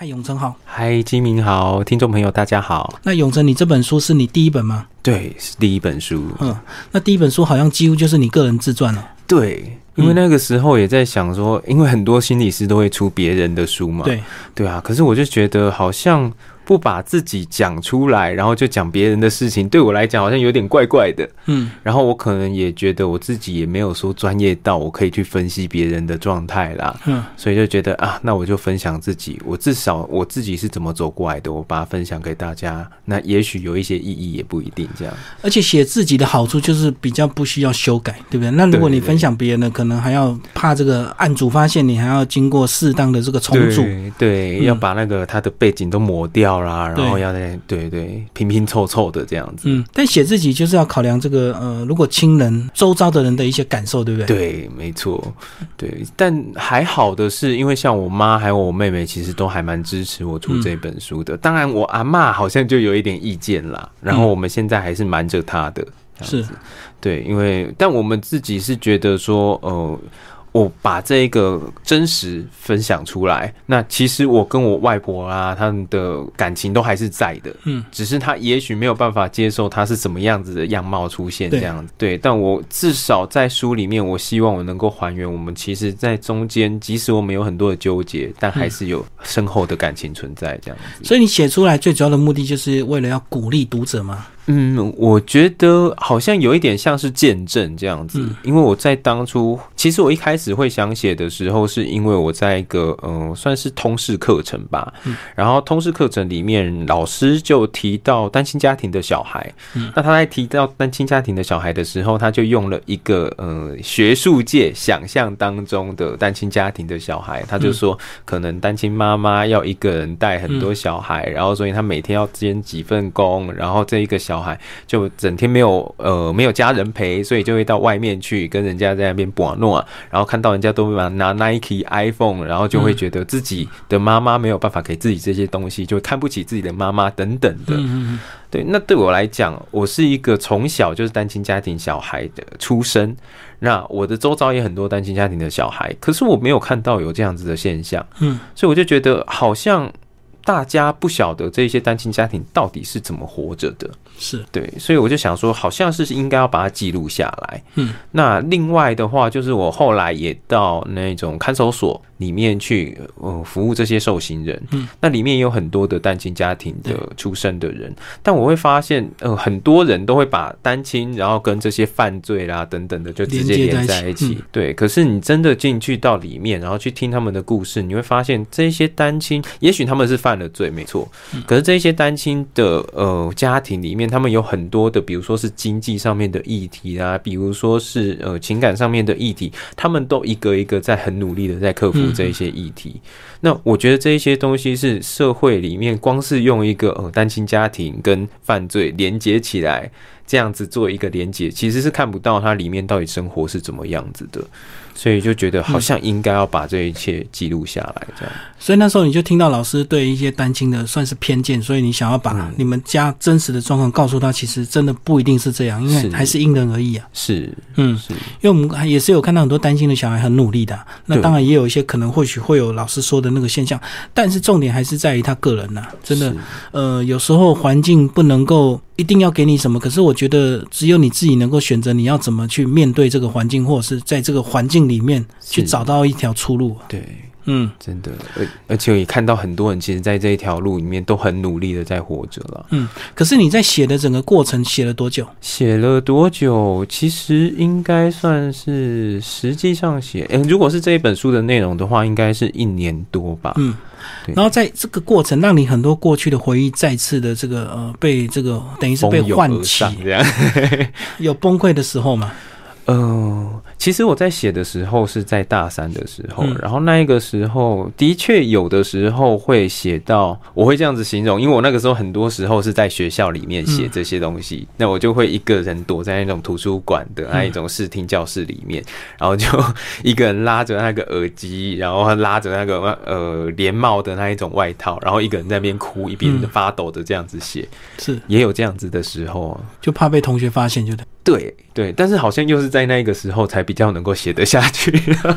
嗨，永成好。嗨，金明好，听众朋友大家好。那永成，你这本书是你第一本吗？对，是第一本书。嗯，那第一本书好像几乎就是你个人自传了。对，因为那个时候也在想说，因为很多心理师都会出别人的书嘛。对，对啊。可是我就觉得好像。不把自己讲出来，然后就讲别人的事情，对我来讲好像有点怪怪的。嗯，然后我可能也觉得我自己也没有说专业到我可以去分析别人的状态啦。嗯，所以就觉得啊，那我就分享自己，我至少我自己是怎么走过来的，我把它分享给大家。那也许有一些意义，也不一定这样。而且写自己的好处就是比较不需要修改，对不对？那如果你分享别人的，可能还要怕这个案主发现，你还要经过适当的这个重组，对，要把那个他的背景都抹掉。啦，然后要在对对拼拼凑凑的这样子，嗯，但写自己就是要考量这个呃，如果亲人周遭的人的一些感受，对不对？对，没错，对。但还好的是，因为像我妈还有我妹妹，其实都还蛮支持我出这本书的。当然，我阿妈好像就有一点意见啦。然后我们现在还是瞒着她的，是，对，因为但我们自己是觉得说，呃。我把这个真实分享出来，那其实我跟我外婆啊，他们的感情都还是在的，嗯，只是他也许没有办法接受他是什么样子的样貌出现这样子，对，但我至少在书里面，我希望我能够还原我们其实，在中间，即使我们有很多的纠结，但还是有深厚的感情存在这样子。所以你写出来最主要的目的，就是为了要鼓励读者吗？嗯，我觉得好像有一点像是见证这样子，因为我在当初，其实我一开始会想写的时候，是因为我在一个嗯，算是通识课程吧，然后通识课程里面老师就提到单亲家庭的小孩，那他在提到单亲家庭的小孩的时候，他就用了一个嗯，学术界想象当中的单亲家庭的小孩，他就说可能单亲妈妈要一个人带很多小孩，然后所以他每天要兼几份工，然后这一个小。孩就整天没有呃没有家人陪，所以就会到外面去跟人家在那边玩弄啊，然后看到人家都拿拿 Nike iPhone，然后就会觉得自己的妈妈没有办法给自己这些东西，就看不起自己的妈妈等等的。对，那对我来讲，我是一个从小就是单亲家庭小孩的出身，那我的周遭也很多单亲家庭的小孩，可是我没有看到有这样子的现象。嗯，所以我就觉得好像。大家不晓得这些单亲家庭到底是怎么活着的，是对，所以我就想说，好像是应该要把它记录下来。嗯，那另外的话，就是我后来也到那种看守所。里面去呃服务这些受刑人，嗯，那里面也有很多的单亲家庭的出生的人，但我会发现呃很多人都会把单亲然后跟这些犯罪啦等等的就直接连在一起，对。可是你真的进去到里面，然后去听他们的故事，你会发现这些单亲，也许他们是犯了罪，没错，可是这些单亲的呃家庭里面，他们有很多的，比如说是经济上面的议题啊，比如说是呃情感上面的议题，他们都一个一个在很努力的在克服。这一些议题，那我觉得这一些东西是社会里面光是用一个呃单亲家庭跟犯罪连接起来，这样子做一个连接，其实是看不到它里面到底生活是怎么样子的。所以就觉得好像应该要把这一切记录下来，这样。所以那时候你就听到老师对一些单亲的算是偏见，所以你想要把你们家真实的状况告诉他，其实真的不一定是这样，因为还是因人而异啊。是，嗯，是。因为我们也是有看到很多单亲的小孩很努力的，那当然也有一些可能或许会有老师说的那个现象，但是重点还是在于他个人呐，真的。呃，有时候环境不能够一定要给你什么，可是我觉得只有你自己能够选择你要怎么去面对这个环境，或者是在这个环境。里面去找到一条出路。对，嗯，真的，而而且也看到很多人其实，在这一条路里面都很努力的在活着了。嗯，可是你在写的整个过程写了多久？写了多久？其实应该算是实际上写，嗯，如果是这一本书的内容的话，应该是一年多吧。嗯，然后在这个过程，让你很多过去的回忆再次的这个呃，被这个等于是被唤起，这样 有崩溃的时候吗？嗯，其实我在写的时候是在大三的时候，然后那一个时候的确有的时候会写到，我会这样子形容，因为我那个时候很多时候是在学校里面写这些东西，那我就会一个人躲在那种图书馆的那一种视听教室里面，然后就一个人拉着那个耳机，然后拉着那个呃连帽的那一种外套，然后一个人在那边哭，一边发抖的这样子写，是。也有这样子的时候，就怕被同学发现，就得。对对，但是好像又是在那个时候才比较能够写得下去。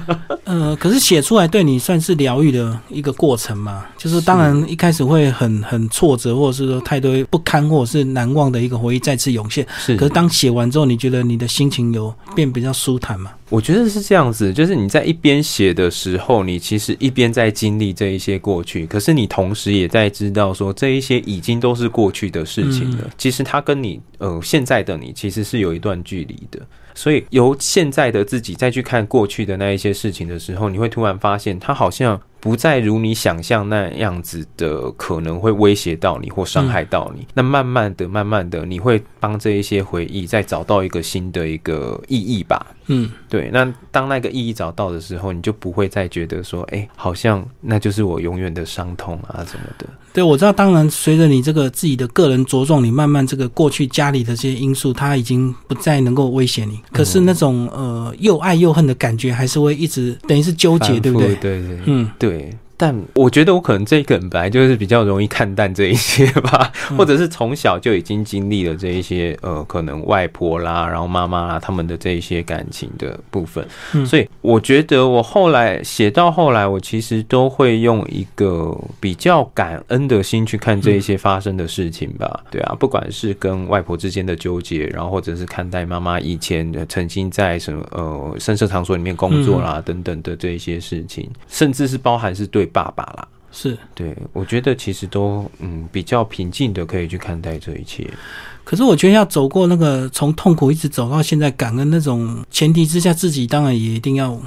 呃，可是写出来对你算是疗愈的一个过程嘛？就是当然一开始会很很挫折，或者是说太多不堪或者是难忘的一个回忆再次涌现。是，可是当写完之后，你觉得你的心情有变比较舒坦吗？我觉得是这样子，就是你在一边写的时候，你其实一边在经历这一些过去，可是你同时也在知道说这一些已经都是过去的事情了。其实它跟你呃现在的你其实是有一段距离的。所以由现在的自己再去看过去的那一些事情的时候，你会突然发现，它好像不再如你想象那样子的可能会威胁到你或伤害到你。那慢慢的、慢慢的，你会帮这一些回忆再找到一个新的一个意义吧。嗯，对。那当那个意义找到的时候，你就不会再觉得说，哎，好像那就是我永远的伤痛啊什么的。对，我知道。当然，随着你这个自己的个人着重，你慢慢这个过去家里的这些因素，它已经不再能够威胁你。可是那种呃又爱又恨的感觉，还是会一直等于是纠结，对不对？对对，嗯，对。但我觉得我可能这个人本来就是比较容易看淡这一些吧，或者是从小就已经经历了这一些呃，可能外婆啦，然后妈妈啦他们的这一些感情的部分，所以我觉得我后来写到后来，我其实都会用一个比较感恩的心去看这一些发生的事情吧。对啊，不管是跟外婆之间的纠结，然后或者是看待妈妈以前曾经在什么呃深色场所里面工作啦等等的这一些事情，甚至是包含是对。爸爸啦，是对，我觉得其实都嗯比较平静的可以去看待这一切。可是我觉得要走过那个从痛苦一直走到现在感恩那种前提之下，自己当然也一定要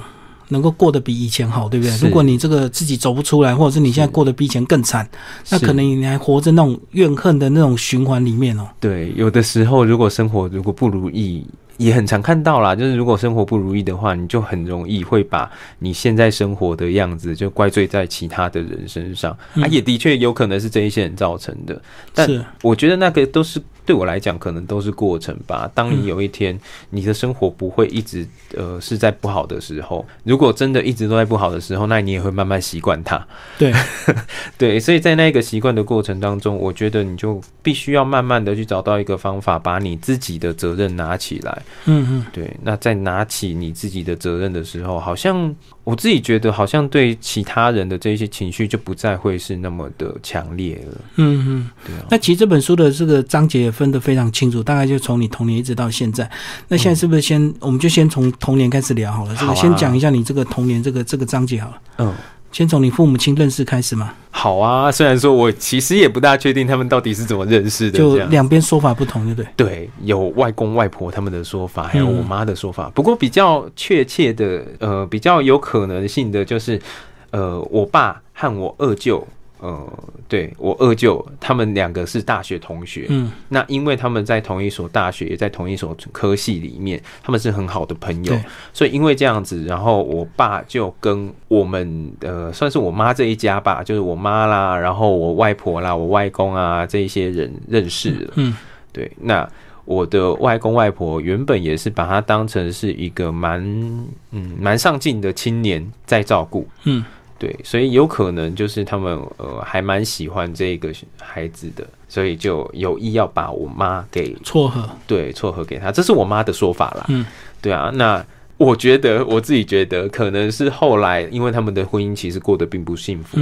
能够过得比以前好，对不对？如果你这个自己走不出来，或者是你现在过得比以前更惨，那可能你还活在那种怨恨的那种循环里面哦。对，有的时候如果生活如果不如意。也很常看到啦，就是如果生活不如意的话，你就很容易会把你现在生活的样子就怪罪在其他的人身上，啊，也的确有可能是这一些人造成的，但我觉得那个都是。对我来讲，可能都是过程吧。当你有一天你的生活不会一直呃是在不好的时候，如果真的一直都在不好的时候，那你也会慢慢习惯它。对 对，所以在那个习惯的过程当中，我觉得你就必须要慢慢的去找到一个方法，把你自己的责任拿起来。嗯嗯，对。那在拿起你自己的责任的时候，好像。我自己觉得，好像对其他人的这些情绪就不再会是那么的强烈了。嗯嗯，对啊。那其实这本书的这个章节也分得非常清楚，大概就从你童年一直到现在。那现在是不是先，我们就先从童年开始聊好了？这个先讲一下你这个童年这个这个章节好了。嗯。先从你父母亲认识开始吗？好啊，虽然说我其实也不大确定他们到底是怎么认识的，就两边说法不同，对不对？对，有外公外婆他们的说法，还有我妈的说法。不过比较确切的，呃，比较有可能性的就是，呃，我爸和我二舅。呃，对我二舅他们两个是大学同学，嗯，那因为他们在同一所大学，也在同一所科系里面，他们是很好的朋友，所以因为这样子，然后我爸就跟我们呃，算是我妈这一家吧，就是我妈啦，然后我外婆啦，我外公啊这一些人认识了，嗯，对，那我的外公外婆原本也是把他当成是一个蛮嗯蛮上进的青年在照顾，嗯。对，所以有可能就是他们呃还蛮喜欢这个孩子的，所以就有意要把我妈给撮合，对，撮合给他，这是我妈的说法啦。嗯，对啊，那我觉得我自己觉得可能是后来，因为他们的婚姻其实过得并不幸福，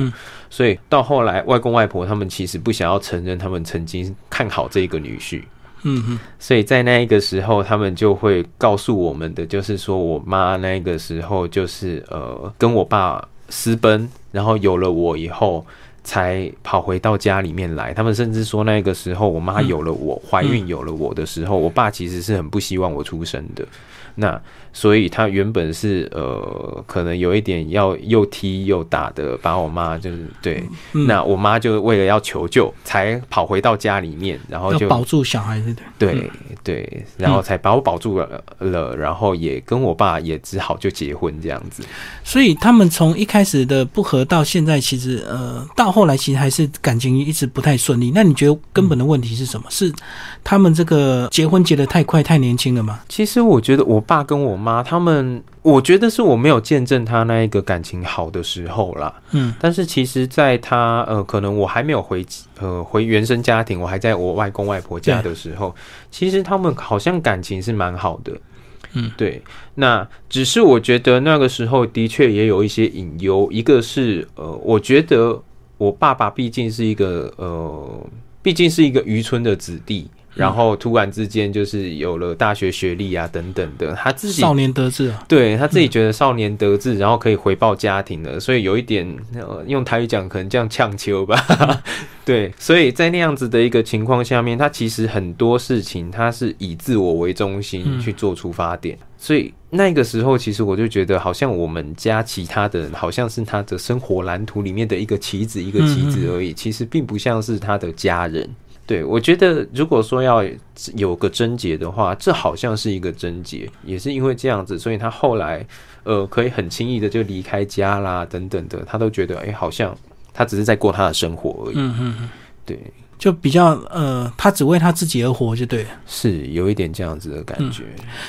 所以到后来外公外婆他们其实不想要承认他们曾经看好这个女婿。嗯哼，所以在那一个时候，他们就会告诉我们的，就是说我妈那个时候就是呃跟我爸。私奔，然后有了我以后，才跑回到家里面来。他们甚至说，那个时候我妈有了我，怀孕有了我的时候，我爸其实是很不希望我出生的。那。所以他原本是呃，可能有一点要又踢又打的，把我妈就是对，那我妈就为了要求救，才跑回到家里面，然后就保住小孩子，对对，然后才把我保住了了，然后也跟我爸也只好就结婚这样子。所以他们从一开始的不和到现在，其实呃，到后来其实还是感情一直不太顺利。那你觉得根本的问题是什么？是他们这个结婚结的太快、太年轻了吗？其实我觉得我爸跟我妈他们，我觉得是我没有见证他那一个感情好的时候啦。嗯，但是其实，在他呃，可能我还没有回呃回原生家庭，我还在我外公外婆家的时候，其实他们好像感情是蛮好的。嗯，对，那只是我觉得那个时候的确也有一些隐忧，一个是呃，我觉得我爸爸毕竟是一个呃，毕竟是一个渔村的子弟。然后突然之间就是有了大学学历啊等等的，他自己少年得志啊，对他自己觉得少年得志，然后可以回报家庭了，所以有一点呃用台语讲可能这样呛秋吧，对，所以在那样子的一个情况下面，他其实很多事情他是以自我为中心去做出发点，所以那个时候其实我就觉得好像我们家其他的人好像是他的生活蓝图里面的一个棋子一个棋子而已，其实并不像是他的家人。对，我觉得如果说要有个症结的话，这好像是一个症结，也是因为这样子，所以他后来呃可以很轻易的就离开家啦，等等的，他都觉得哎，好像他只是在过他的生活而已。嗯嗯嗯，对，就比较呃，他只为他自己而活，就对了，是有一点这样子的感觉。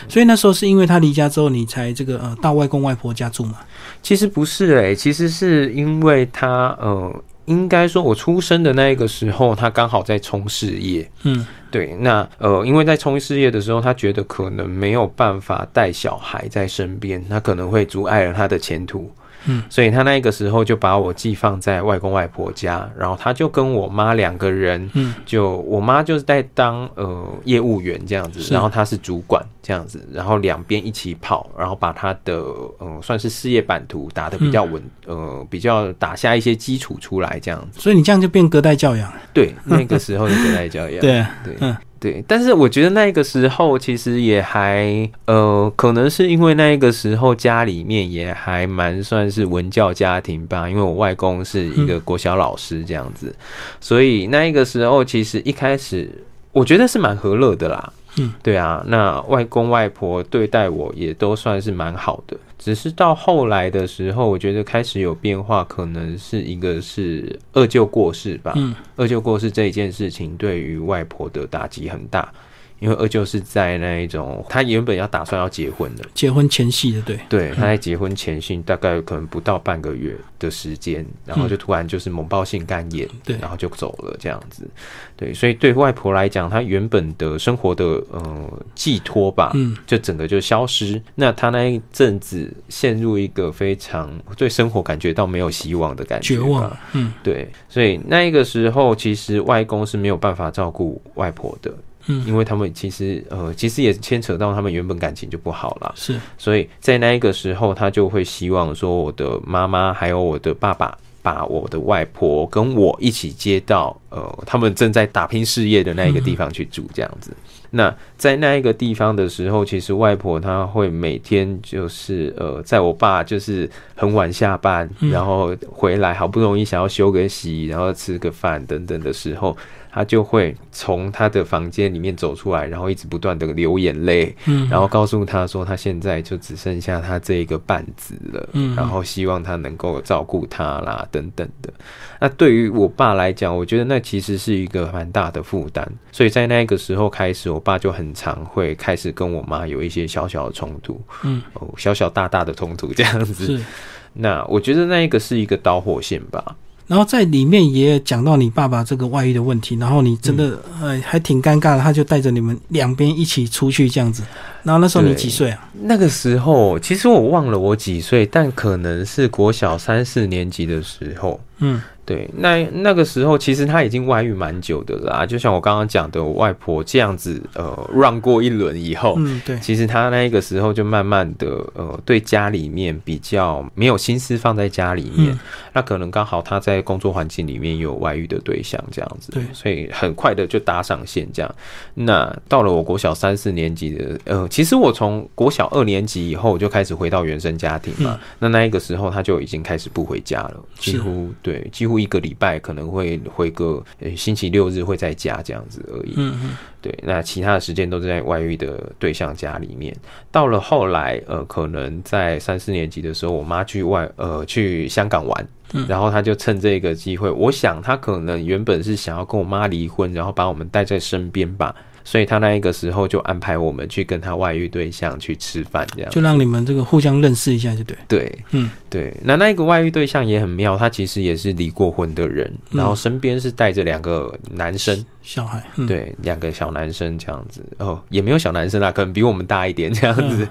所以那时候是因为他离家之后，你才这个呃到外公外婆家住嘛？其实不是哎，其实是因为他呃。应该说，我出生的那一个时候，他刚好在冲事业。嗯，对，那呃，因为在冲事业的时候，他觉得可能没有办法带小孩在身边，他可能会阻碍了他的前途。嗯，所以他那个时候就把我寄放在外公外婆家，然后他就跟我妈两个人，嗯，就我妈就是在当呃业务员这样子，然后他是主管这样子，然后两边一起跑，然后把他的呃算是事业版图打得比较稳，呃比较打下一些基础出来这样子。所以你这样就变隔代教养了，对，那个时候的隔代教养，对对，嗯。对，但是我觉得那个时候其实也还呃，可能是因为那个时候家里面也还蛮算是文教家庭吧，因为我外公是一个国小老师这样子，所以那个时候其实一开始我觉得是蛮和乐的啦。嗯，对啊，那外公外婆对待我也都算是蛮好的。只是到后来的时候，我觉得开始有变化，可能是一个是二舅过世吧。嗯，二舅过世这一件事情对于外婆的打击很大。因为二舅是在那一种，他原本要打算要结婚的，结婚前夕的，对，对，他在结婚前夕大概可能不到半个月的时间，然后就突然就是猛爆性肝炎，对，然后就走了这样子，对，所以对外婆来讲，她原本的生活的呃寄托吧，嗯，就整个就消失，那她那一阵子陷入一个非常对生活感觉到没有希望的感觉，绝望，嗯，对，所以那一个时候，其实外公是没有办法照顾外婆的。嗯，因为他们其实呃，其实也牵扯到他们原本感情就不好了，是，所以在那一个时候，他就会希望说，我的妈妈还有我的爸爸，把我的外婆跟我一起接到呃，他们正在打拼事业的那一个地方去住，这样子。那在那一个地方的时候，其实外婆她会每天就是呃，在我爸就是很晚下班，然后回来好不容易想要休个息，然后吃个饭等等的时候。他就会从他的房间里面走出来，然后一直不断的流眼泪，嗯，然后告诉他说，他现在就只剩下他这一个半子了，嗯，然后希望他能够照顾他啦，等等的。那对于我爸来讲，我觉得那其实是一个蛮大的负担，所以在那个时候开始，我爸就很常会开始跟我妈有一些小小的冲突，嗯，哦，小小大大的冲突这样子。是，那我觉得那一个是一个导火线吧。然后在里面也讲到你爸爸这个外遇的问题，然后你真的呃还挺尴尬的，他就带着你们两边一起出去这样子。然后那时候你几岁啊？那个时候其实我忘了我几岁，但可能是国小三四年级的时候。嗯。对，那那个时候其实他已经外遇蛮久的啦，就像我刚刚讲的，我外婆这样子呃让过一轮以后，嗯，对，其实他那个时候就慢慢的呃对家里面比较没有心思放在家里面，那可能刚好他在工作环境里面有外遇的对象这样子，对，所以很快的就搭上线这样。那到了我国小三四年级的呃，其实我从国小二年级以后就开始回到原生家庭嘛，那那一个时候他就已经开始不回家了，几乎对几乎。乎一个礼拜可能会回个呃星期六日会在家这样子而已。嗯嗯，对，那其他的时间都是在外遇的对象家里面。到了后来，呃，可能在三四年级的时候，我妈去外呃去香港玩，然后他就趁这个机会，我想他可能原本是想要跟我妈离婚，然后把我们带在身边吧。所以他那一个时候就安排我们去跟他外遇对象去吃饭，这样就让你们这个互相认识一下，就对。对，嗯，对。那那一个外遇对象也很妙，他其实也是离过婚的人，然后身边是带着两个男生小孩，对，两个小男生这样子。哦，也没有小男生啦，可能比我们大一点这样子。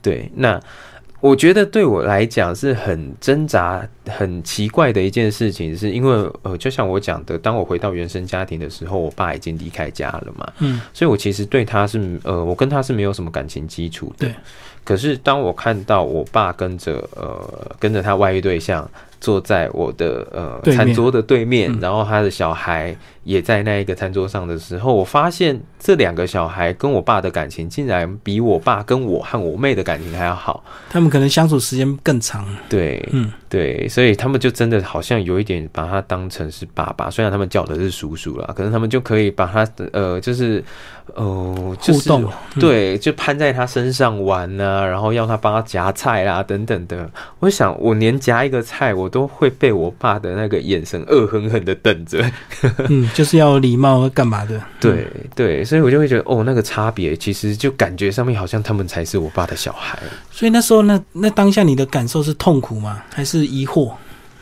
对，那。我觉得对我来讲是很挣扎、很奇怪的一件事情，是因为呃，就像我讲的，当我回到原生家庭的时候，我爸已经离开家了嘛，嗯，所以我其实对他是呃，我跟他是没有什么感情基础的。对。可是当我看到我爸跟着呃跟着他外遇对象坐在我的呃餐桌的对面，然后他的小孩。也在那一个餐桌上的时候，我发现这两个小孩跟我爸的感情竟然比我爸跟我和我妹的感情还要好。他们可能相处时间更长。对，嗯，对，所以他们就真的好像有一点把他当成是爸爸，虽然他们叫的是叔叔啦，可能他们就可以把他呃，就是呃，互动，对，就攀在他身上玩啊，然后要他帮他夹菜啦等等的。我想，我连夹一个菜，我都会被我爸的那个眼神恶狠狠的瞪着。嗯。就是要礼貌干嘛的？对对，所以我就会觉得哦，那个差别其实就感觉上面好像他们才是我爸的小孩。所以那时候，那那当下你的感受是痛苦吗？还是疑惑？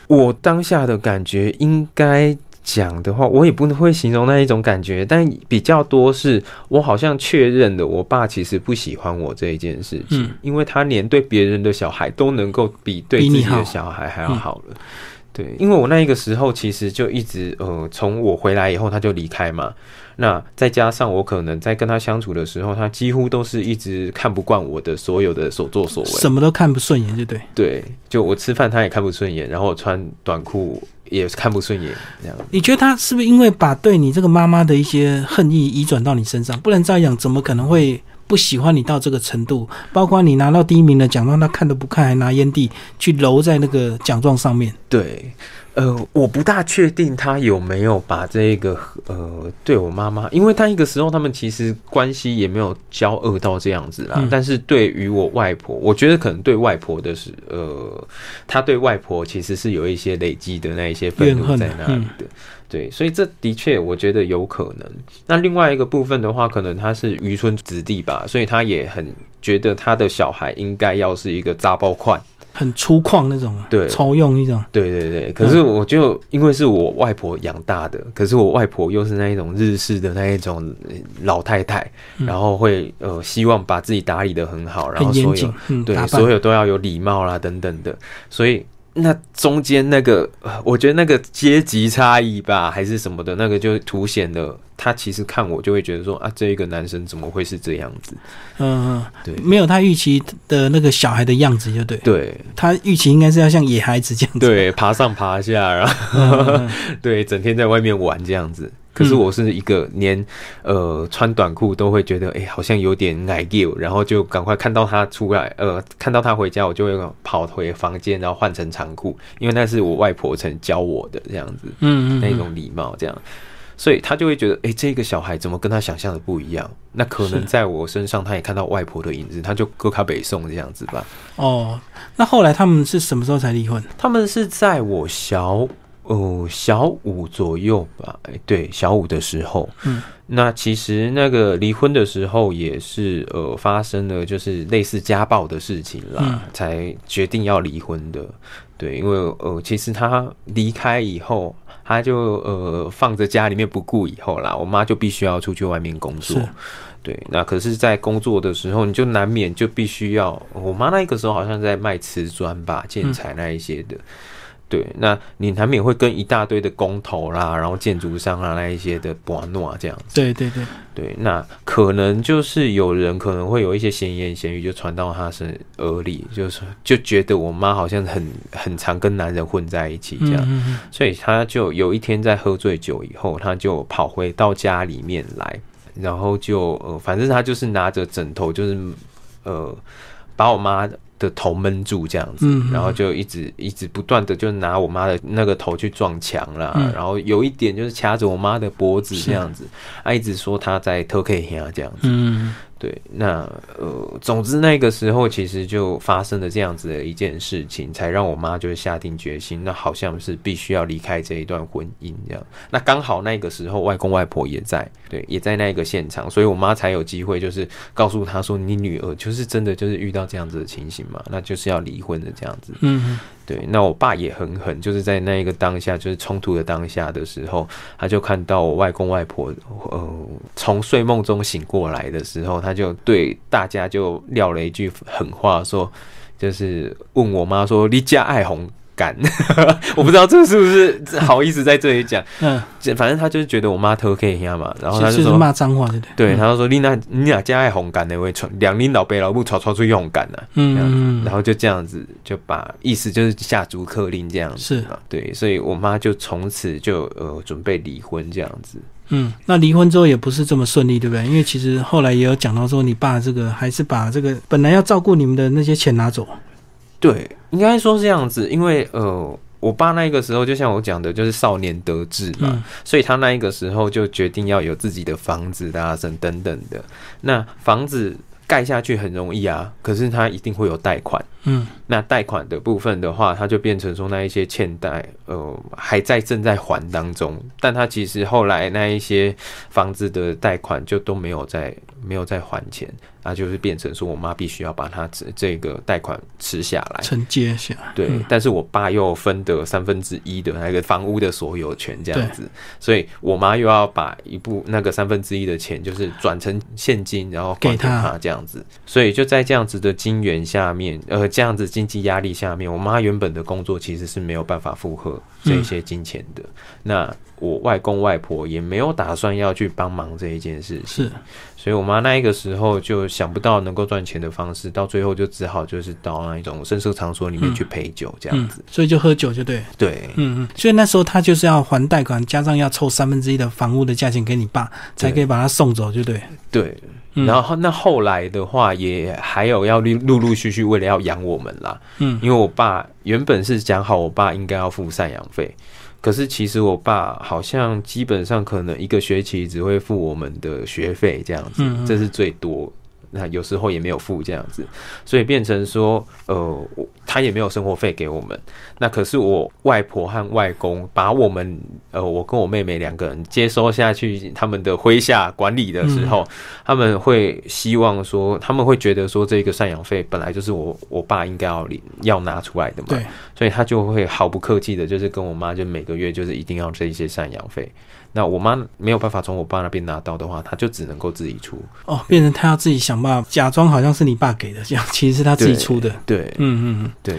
我当下的感觉应该讲的话，我也不会形容那一种感觉，但比较多是我好像确认了我爸其实不喜欢我这一件事情，因为他连对别人的小孩都能够比对自己的小孩还要好了。对，因为我那一个时候其实就一直呃，从我回来以后他就离开嘛，那再加上我可能在跟他相处的时候，他几乎都是一直看不惯我的所有的所作所为，什么都看不顺眼，就对。对，就我吃饭他也看不顺眼，然后我穿短裤也看不顺眼，这样。你觉得他是不是因为把对你这个妈妈的一些恨意移转到你身上？不然这样怎么可能会？不喜欢你到这个程度，包括你拿到第一名的奖状，他看都不看，还拿烟蒂去揉在那个奖状上面。对，呃，我不大确定他有没有把这个呃对我妈妈，因为他一个时候他们其实关系也没有交恶到这样子啦。但是对于我外婆，我觉得可能对外婆的是呃，他对外婆其实是有一些累积的那一些愤怒在那里的。对，所以这的确我觉得有可能。那另外一个部分的话，可能他是渔村子弟吧，所以他也很觉得他的小孩应该要是一个扎包块，很粗犷那种，对，超用一种。对对对。可是我就因为是我外婆养大的，可是我外婆又是那一种日式的那一种老太太，然后会呃希望把自己打理的很好，然后所有对所有都要有礼貌啦等等的，所以。那中间那个，我觉得那个阶级差异吧，还是什么的，那个就凸显了他其实看我就会觉得说啊，这一个男生怎么会是这样子？嗯，对，没有他预期的那个小孩的样子，就对。对，他预期应该是要像野孩子这样子，对，爬上爬下，然后 对，整天在外面玩这样子。可是我是一个连呃穿短裤都会觉得哎好像有点矮 u 然后就赶快看到他出来呃看到他回家我就会跑回房间然后换成长裤，因为那是我外婆曾教我的这样子，嗯嗯，那种礼貌这样，所以他就会觉得哎这个小孩怎么跟他想象的不一样？那可能在我身上他也看到外婆的影子，他就割卡北宋这样子吧。哦，那后来他们是什么时候才离婚？他们是在我小。哦，小五左右吧，哎，对，小五的时候，嗯，那其实那个离婚的时候也是呃发生了，就是类似家暴的事情啦，才决定要离婚的。对，因为呃，其实他离开以后，他就呃放着家里面不顾以后啦，我妈就必须要出去外面工作。对，那可是，在工作的时候，你就难免就必须要，我妈那个时候好像在卖瓷砖吧、建材那一些的。对，那你难免会跟一大堆的工头啦，然后建筑商啊那一些的博诺啊这样子。对对对对，那可能就是有人可能会有一些闲言闲语就传到他是耳里，就是就觉得我妈好像很很常跟男人混在一起这样，所以他就有一天在喝醉酒以后，他就跑回到家里面来，然后就呃，反正他就是拿着枕头，就是呃，把我妈。的头闷住这样子，然后就一直一直不断的就拿我妈的那个头去撞墙啦，然后有一点就是掐着我妈的脖子这样子，啊，一直说她在偷 K 啊这样子。对，那呃，总之那个时候其实就发生了这样子的一件事情，才让我妈就是下定决心，那好像是必须要离开这一段婚姻这样。那刚好那个时候外公外婆也在，对，也在那个现场，所以我妈才有机会就是告诉她说：“你女儿就是真的就是遇到这样子的情形嘛，那就是要离婚的这样子。”嗯。对，那我爸也很狠，就是在那一个当下，就是冲突的当下的时候，他就看到我外公外婆，呃，从睡梦中醒过来的时候，他就对大家就撂了一句狠话，说，就是问我妈说：“你家爱红。”敢，我不知道这是不是好意思在这里讲。嗯，反正他就是觉得我妈偷 K 呀嘛，然后他就说骂脏话，对不对？对，他就说你那你俩家爱红干的会传两拎老辈老不吵吵出红干的。嗯，然后就这样子就把意思就是下逐客令这样子。是对，所以我妈就从此就呃准备离婚这样子。嗯，那离婚之后也不是这么顺利，对不对？因为其实后来也有讲到说，你爸这个还是把这个本来要照顾你们的那些钱拿走。对，应该说是这样子，因为呃，我爸那个时候就像我讲的，就是少年得志嘛，所以他那一个时候就决定要有自己的房子、大声等等的。那房子盖下去很容易啊，可是他一定会有贷款。嗯，那贷款的部分的话，他就变成说那一些欠贷，呃，还在正在还当中，但他其实后来那一些房子的贷款就都没有在没有再还钱。那就是变成说，我妈必须要把它这这个贷款吃下来，承接下。对，但是我爸又分得三分之一的那个房屋的所有权，这样子，所以我妈又要把一部那个三分之一的钱，就是转成现金，然后给他这样子。所以就在这样子的金源下面，呃，这样子经济压力下面，我妈原本的工作其实是没有办法负荷这些金钱的。那我外公外婆也没有打算要去帮忙这一件事情。是。所以，我妈那一个时候就想不到能够赚钱的方式，到最后就只好就是到那一种声色场所里面去陪酒这样子。所以就喝酒就对。对，嗯嗯。所以那时候他就是要还贷款，加上要凑三分之一的房屋的价钱给你爸，才可以把他送走，就对。对。然后那后来的话，也还有要陆陆陆续续为了要养我们啦。嗯。因为我爸原本是讲好，我爸应该要付赡养费。可是其实我爸好像基本上可能一个学期只会付我们的学费这样子，这是最多。那有时候也没有付这样子，所以变成说，呃，他也没有生活费给我们。那可是我外婆和外公把我们，呃，我跟我妹妹两个人接收下去他们的麾下管理的时候，他们会希望说，他们会觉得说，这个赡养费本来就是我我爸应该要领要拿出来的嘛，对，所以他就会毫不客气的，就是跟我妈就每个月就是一定要这一些赡养费。那我妈没有办法从我爸那边拿到的话，他就只能够自己出。哦，变成他要自己想办法假装好像是你爸给的，这样其实是他自己出的。对，嗯嗯，对。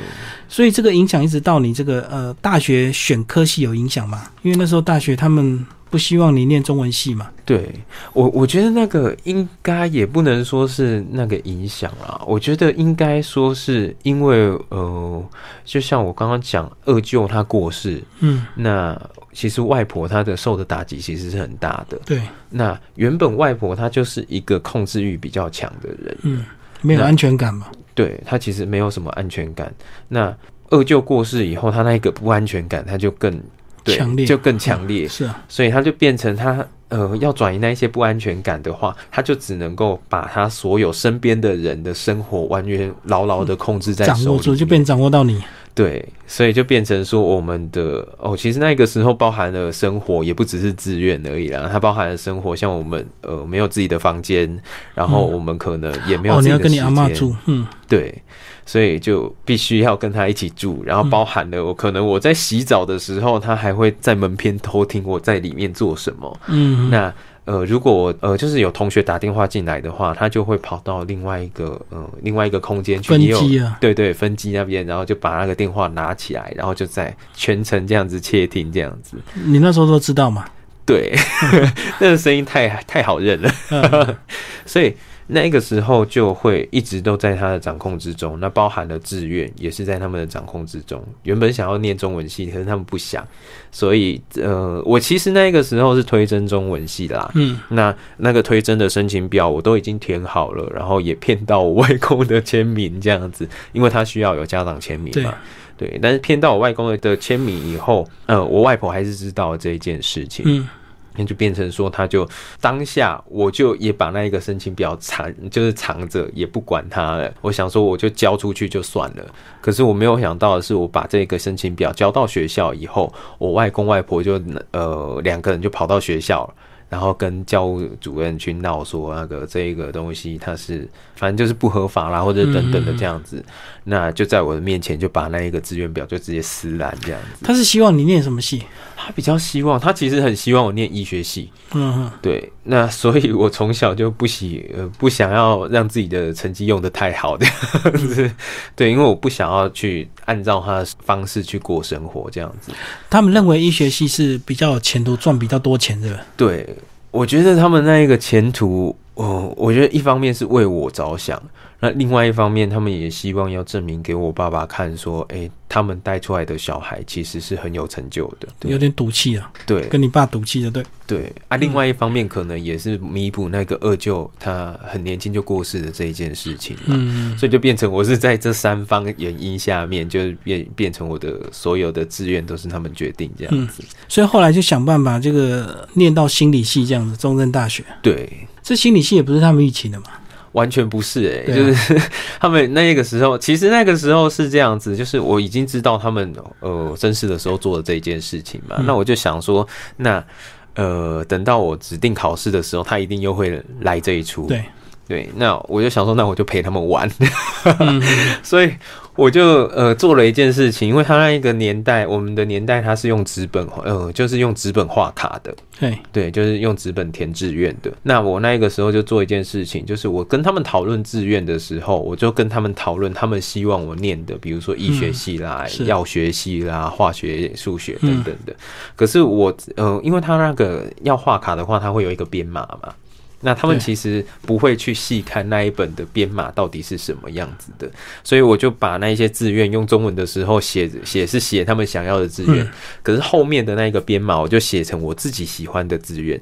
所以这个影响一直到你这个呃大学选科系有影响吗？因为那时候大学他们不希望你念中文系嘛。对我，我觉得那个应该也不能说是那个影响啊。我觉得应该说是因为呃，就像我刚刚讲二舅他过世，嗯，那。其实外婆她的受的打击其实是很大的。对，那原本外婆她就是一个控制欲比较强的人，嗯，没有安全感嘛。对她其实没有什么安全感。那二舅过世以后，她那个不安全感，她就更强烈，就更强烈。是啊，所以他就变成他呃要转移那一些不安全感的话，他就只能够把他所有身边的人的生活完全牢牢的控制在手里，就变掌握到你。对，所以就变成说，我们的哦，其实那个时候包含了生活，也不只是自愿而已啦。它包含了生活，像我们呃没有自己的房间，然后我们可能也没有自己的时间。住，嗯，对，所以就必须要跟他一起住，然后包含了我可能我在洗澡的时候，他还会在门边偷听我在里面做什么。嗯，那。呃，如果我呃，就是有同学打电话进来的话，他就会跑到另外一个呃，另外一个空间去分机啊，对对，分机那边，然后就把那个电话拿起来，然后就在全程这样子窃听这样子。你那时候都知道吗？对，那个声音太太好认了，所以那个时候就会一直都在他的掌控之中，那包含了志愿也是在他们的掌控之中。原本想要念中文系，可是他们不想，所以呃，我其实那个时候是推甄中文系啦，嗯，那那个推甄的申请表我都已经填好了，然后也骗到我外公的签名这样子，因为他需要有家长签名嘛，对，但是骗到我外公的签名以后，呃，我外婆还是知道这一件事情，嗯。那就变成说，他就当下我就也把那一个申请表藏，就是藏着，也不管他了。我想说，我就交出去就算了。可是我没有想到的是，我把这个申请表交到学校以后，我外公外婆就呃两个人就跑到学校了。然后跟教务主任去闹说那个这一个东西它是反正就是不合法啦，或者等等的这样子，那就在我的面前就把那一个志愿表就直接撕烂这样子。他是希望你念什么系？他比较希望，他其实很希望我念医学系。嗯，对。那所以我从小就不喜呃不想要让自己的成绩用的太好的，对，因为我不想要去按照他的方式去过生活这样子。他们认为医学系是比较有前途，赚比较多钱的。对，我觉得他们那一个前途，哦，我觉得一方面是为我着想。那另外一方面，他们也希望要证明给我爸爸看，说，哎，他们带出来的小孩其实是很有成就的，有点赌气啊，对，跟你爸赌气的，对，对。啊。另外一方面，可能也是弥补那个二舅他很年轻就过世的这一件事情，嗯，所以就变成我是在这三方原因下面，就变变成我的所有的志愿都是他们决定这样子，所以后来就想办法这个念到心理系这样子，中正大学，对，这心理系也不是他们预期的嘛。完全不是哎，就是他们那个时候，其实那个时候是这样子，就是我已经知道他们呃真实的时候做的这一件事情嘛，那我就想说，那呃等到我指定考试的时候，他一定又会来这一出，对。对，那我就想说，那我就陪他们玩，所以。我就呃做了一件事情，因为他那一个年代，我们的年代他是用纸本，呃，就是用纸本画卡的，对对，就是用纸本填志愿的。那我那个时候就做一件事情，就是我跟他们讨论志愿的时候，我就跟他们讨论他们希望我念的，比如说医学系啦、药学系啦、化学、数学等等的。可是我呃，因为他那个要画卡的话，他会有一个编码嘛。那他们其实不会去细看那一本的编码到底是什么样子的，所以我就把那一些志愿用中文的时候写写是写他们想要的志愿，可是后面的那一个编码我就写成我自己喜欢的志愿。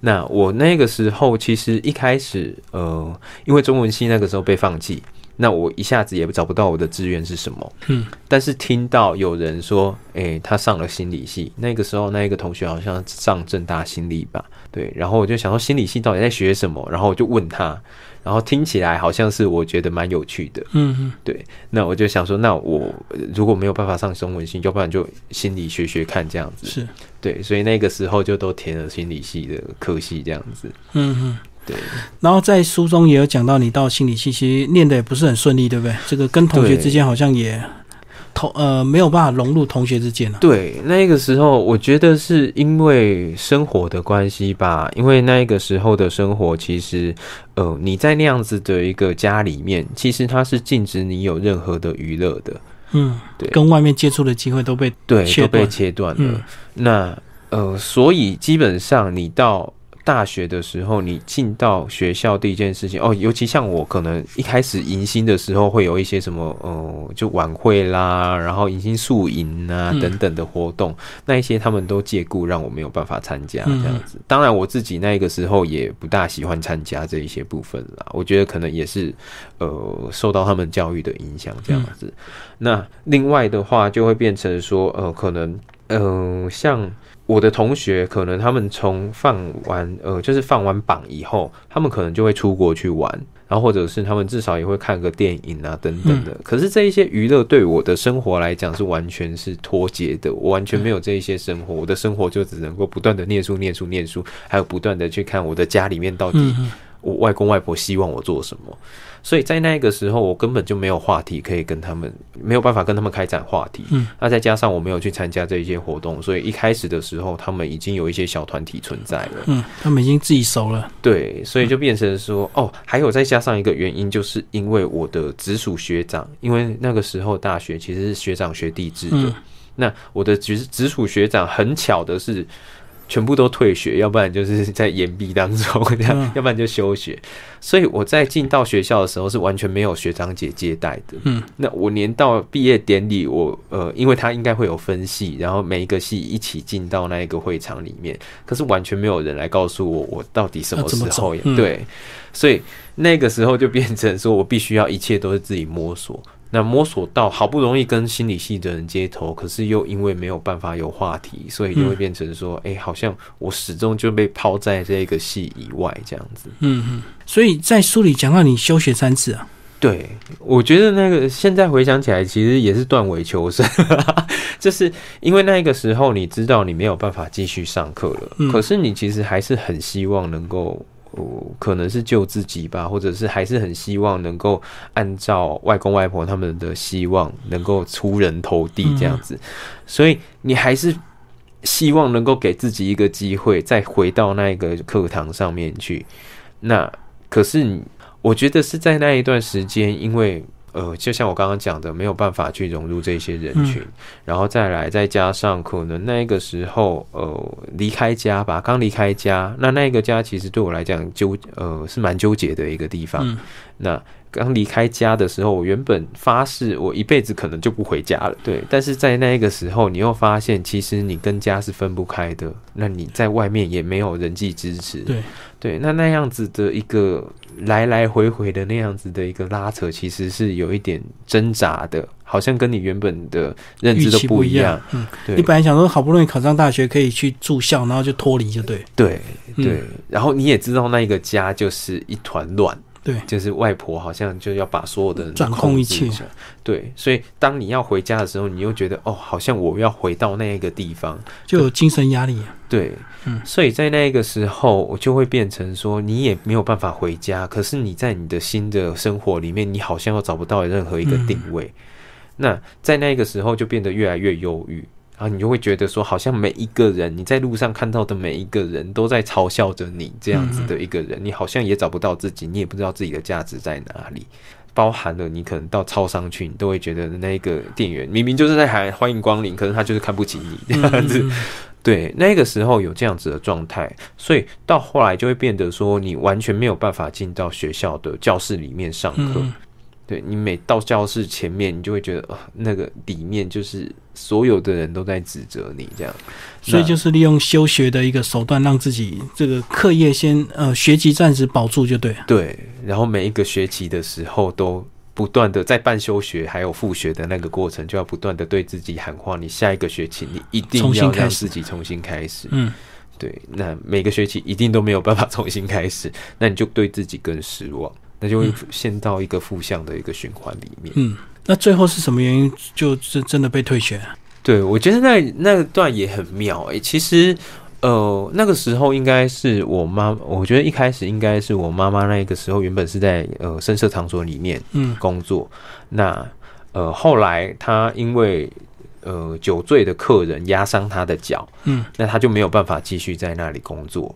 那我那个时候其实一开始呃，因为中文系那个时候被放弃。那我一下子也找不到我的志愿是什么，嗯，但是听到有人说，诶，他上了心理系，那个时候那一个同学好像上正大心理吧，对，然后我就想说心理系到底在学什么，然后我就问他，然后听起来好像是我觉得蛮有趣的，嗯嗯，对，那我就想说，那我如果没有办法上中文系，要不然就心理学学看这样子，是。对，所以那个时候就都填了心理系的科系这样子，嗯嗯。对，然后在书中也有讲到，你到心理系其实念的也不是很顺利，对不对？这个跟同学之间好像也同呃没有办法融入同学之间了。对，那个时候我觉得是因为生活的关系吧，因为那个时候的生活其实呃你在那样子的一个家里面，其实它是禁止你有任何的娱乐的。嗯，对，跟外面接触的机会都被对都被切断了。那呃，所以基本上你到。大学的时候，你进到学校第一件事情哦，尤其像我，可能一开始迎新的时候会有一些什么，呃，就晚会啦，然后迎新宿营啊等等的活动，那一些他们都借故让我没有办法参加这样子。当然，我自己那个时候也不大喜欢参加这一些部分啦。我觉得可能也是呃受到他们教育的影响这样子。那另外的话，就会变成说，呃，可能嗯像。我的同学可能他们从放完呃，就是放完榜以后，他们可能就会出国去玩，然后或者是他们至少也会看个电影啊等等的。可是这一些娱乐对我的生活来讲是完全是脱节的，我完全没有这一些生活，我的生活就只能够不断的念书、念书、念书，还有不断的去看我的家里面到底我外公外婆希望我做什么。所以在那个时候，我根本就没有话题可以跟他们，没有办法跟他们开展话题。嗯，那再加上我没有去参加这一些活动，所以一开始的时候，他们已经有一些小团体存在了。嗯，他们已经自己熟了。对，所以就变成说，哦，还有再加上一个原因，就是因为我的直属学长，因为那个时候大学其实是学长学弟制的。那我的直直属学长很巧的是。全部都退学，要不然就是在延毕当中这样，要不然就休学。所以我在进到学校的时候是完全没有学长姐接待的。嗯，那我连到毕业典礼，我呃，因为他应该会有分系，然后每一个系一起进到那一个会场里面，可是完全没有人来告诉我我到底什么时候对，所以那个时候就变成说我必须要一切都是自己摸索。那摸索到好不容易跟心理系的人接头，可是又因为没有办法有话题，所以就会变成说，哎，好像我始终就被抛在这个系以外这样子。嗯嗯。所以在书里讲到你休学三次啊？对，我觉得那个现在回想起来，其实也是断尾求生，就是因为那个时候你知道你没有办法继续上课了，可是你其实还是很希望能够。哦，可能是救自己吧，或者是还是很希望能够按照外公外婆他们的希望，能够出人头地这样子，所以你还是希望能够给自己一个机会，再回到那个课堂上面去。那可是，我觉得是在那一段时间，因为。呃，就像我刚刚讲的，没有办法去融入这些人群，然后再来，再加上可能那个时候，呃，离开家吧，刚离开家，那那个家其实对我来讲纠，呃，是蛮纠结的一个地方。那刚离开家的时候，我原本发誓我一辈子可能就不回家了，对。但是在那个时候，你又发现其实你跟家是分不开的，那你在外面也没有人际支持，对对。那那样子的一个来来回回的那样子的一个拉扯，其实是有一点挣扎的，好像跟你原本的认知都不一样。嗯，对。你本来想说好不容易考上大学可以去住校，然后就脱离，就对。对对。然后你也知道那一个家就是一团乱。对，就是外婆好像就要把所有的人掌控一切。对，所以当你要回家的时候，你又觉得哦，好像我要回到那一个地方，就有精神压力。对，嗯，所以在那个时候，我就会变成说，你也没有办法回家，可是你在你的新的生活里面，你好像又找不到任何一个定位。那在那个时候，就变得越来越忧郁。然后你就会觉得说，好像每一个人你在路上看到的每一个人都在嘲笑着你这样子的一个人，你好像也找不到自己，你也不知道自己的价值在哪里。包含了你可能到超商去，你都会觉得那个店员明明就是在喊欢迎光临，可是他就是看不起你这样子。对，那个时候有这样子的状态，所以到后来就会变得说，你完全没有办法进到学校的教室里面上课。对你每到教室前面，你就会觉得，呃，那个里面就是所有的人都在指责你这样，所以就是利用休学的一个手段，让自己这个课业先呃学籍暂时保住就对。对，然后每一个学期的时候，都不断的在办休学还有复学的那个过程，就要不断的对自己喊话：你下一个学期你一定要让自己重新开始。嗯，对，那每个学期一定都没有办法 重新开始，那你就对自己更失望。那就会陷到一个负向的一个循环里面。嗯，那最后是什么原因，就是真的被退学？对，我觉得那那段也很妙诶。其实，呃，那个时候应该是我妈，我觉得一开始应该是我妈妈那个时候原本是在呃深色场所里面嗯工作。那呃后来她因为呃酒醉的客人压伤她的脚，嗯，那她就没有办法继续在那里工作。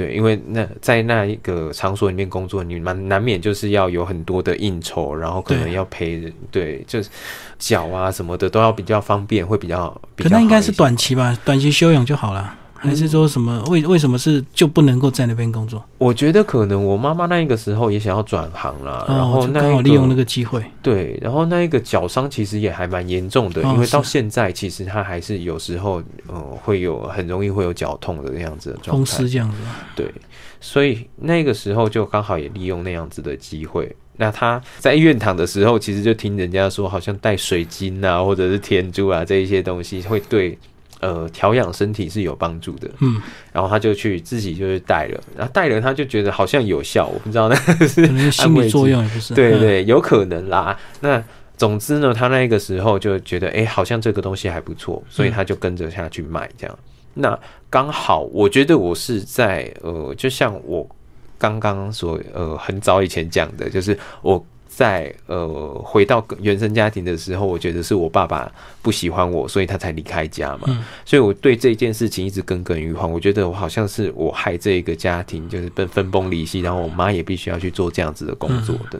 对，因为那在那一个场所里面工作，你蛮难免就是要有很多的应酬，然后可能要陪人，对，就是脚啊什么的都要比较方便，会比较。可那应该是短期吧，短期休养就好了。还是说什么？为为什么是就不能够在那边工作？我觉得可能我妈妈那一个时候也想要转行了，然后刚好利用那个机会。对，然后那一个脚伤其实也还蛮严重的，因为到现在其实她还是有时候呃会有很容易会有脚痛的那样子的状态。这样子。对，所以那个时候就刚好也利用那样子的机会。那他在医院躺的时候，其实就听人家说，好像带水晶啊，或者是天珠啊这一些东西会对。呃，调养身体是有帮助的。嗯，然后他就去自己就是带了，然后带了他就觉得好像有效，我不知道那 是心理作用，不是？对对，有可能啦。那总之呢，他那个时候就觉得，哎，好像这个东西还不错，所以他就跟着下去买这样。那刚好，我觉得我是在呃，就像我刚刚所呃很早以前讲的，就是我。在呃回到原生家庭的时候，我觉得是我爸爸不喜欢我，所以他才离开家嘛。所以我对这件事情一直耿耿于怀。我觉得我好像是我害这一个家庭就是分分崩离析，然后我妈也必须要去做这样子的工作的。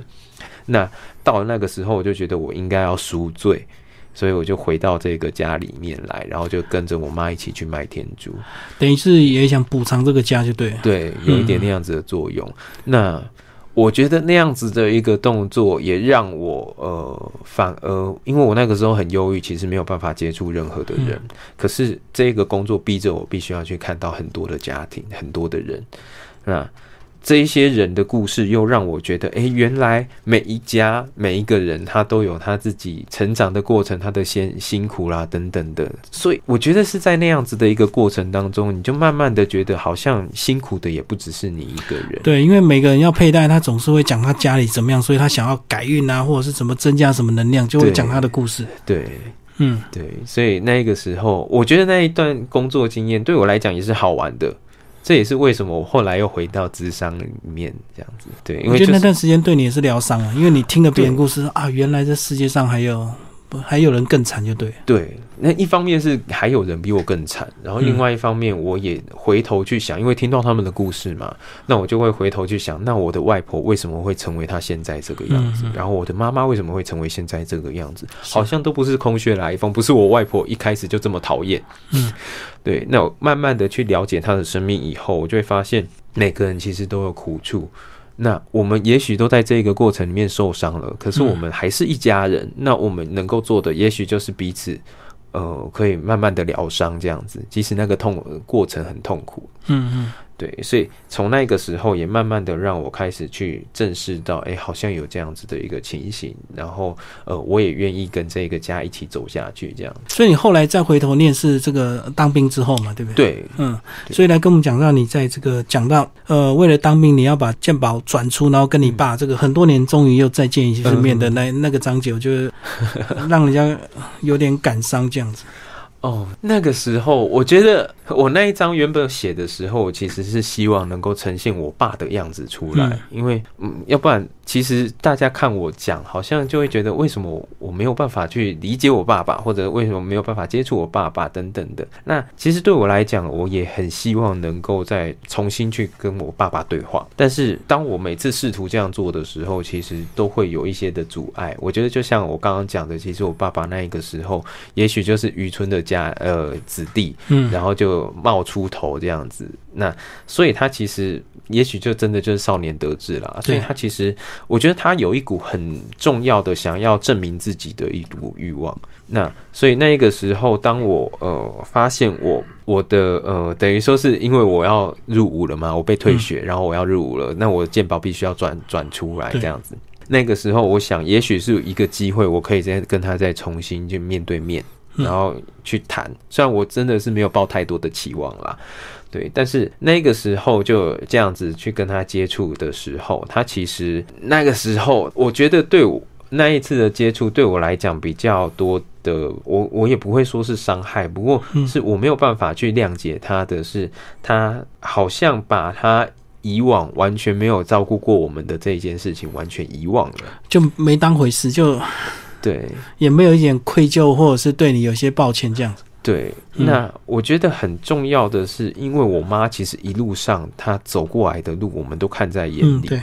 那到了那个时候，我就觉得我应该要赎罪。所以我就回到这个家里面来，然后就跟着我妈一起去卖天珠，等于是也想补偿这个家，就对。对，有一点那样子的作用。那我觉得那样子的一个动作，也让我呃，反而因为我那个时候很忧郁，其实没有办法接触任何的人。可是这个工作逼着我必须要去看到很多的家庭，很多的人。那这一些人的故事，又让我觉得，哎，原来每一家每一个人，他都有他自己成长的过程，他的辛辛苦啦等等的。所以我觉得是在那样子的一个过程当中，你就慢慢的觉得，好像辛苦的也不只是你一个人。对，因为每个人要佩戴，他总是会讲他家里怎么样，所以他想要改运啊，或者是怎么增加什么能量，就会讲他的故事。对，嗯，对，所以那个时候，我觉得那一段工作经验对我来讲也是好玩的。这也是为什么我后来又回到智商里面这样子，对，因为觉得那段时间对你也是疗伤啊，因为你听了别人故事啊，原来这世界上还有。还有人更惨，就对。对，那一方面是还有人比我更惨，然后另外一方面我也回头去想，因为听到他们的故事嘛，那我就会回头去想，那我的外婆为什么会成为她现在这个样子？然后我的妈妈为什么会成为现在这个样子？好像都不是空穴来风，不是我外婆一开始就这么讨厌。嗯，对。那我慢慢的去了解她的生命以后，我就会发现每个人其实都有苦处。那我们也许都在这个过程里面受伤了，可是我们还是一家人。那我们能够做的，也许就是彼此，呃，可以慢慢的疗伤这样子，即使那个痛过程很痛苦。嗯嗯。对，所以从那个时候也慢慢的让我开始去正视到，哎，好像有这样子的一个情形，然后呃，我也愿意跟这个家一起走下去，这样。所以你后来再回头念是这个当兵之后嘛，对不对？对，嗯，所以来跟我们讲到你在这个讲到呃，为了当兵你要把健保转出，然后跟你爸这个很多年终于又再见一次面的那那个章节，我觉得让人家有点感伤这样子。哦，那个时候我觉得。我那一张原本写的时候，其实是希望能够呈现我爸的样子出来，因为嗯，要不然其实大家看我讲，好像就会觉得为什么我没有办法去理解我爸爸，或者为什么没有办法接触我爸爸等等的。那其实对我来讲，我也很希望能够再重新去跟我爸爸对话。但是当我每次试图这样做的时候，其实都会有一些的阻碍。我觉得就像我刚刚讲的，其实我爸爸那一个时候，也许就是渔村的家呃子弟，嗯，然后就。冒出头这样子，那所以他其实也许就真的就是少年得志了。所以他其实，我觉得他有一股很重要的想要证明自己的一股欲望。那所以那个时候，当我呃发现我我的呃等于说是因为我要入伍了嘛，我被退学，然后我要入伍了，那我的鉴宝必须要转转出来这样子。那个时候，我想也许是一个机会，我可以再跟他再重新就面对面。然后去谈，虽然我真的是没有抱太多的期望啦，对，但是那个时候就这样子去跟他接触的时候，他其实那个时候，我觉得对我那一次的接触对我来讲比较多的，我我也不会说是伤害，不过是我没有办法去谅解他的是，他好像把他以往完全没有照顾过我们的这一件事情完全遗忘了，就没当回事，就。对，也没有一点愧疚，或者是对你有些抱歉这样子。对，那我觉得很重要的是，因为我妈其实一路上她走过来的路，我们都看在眼里。对。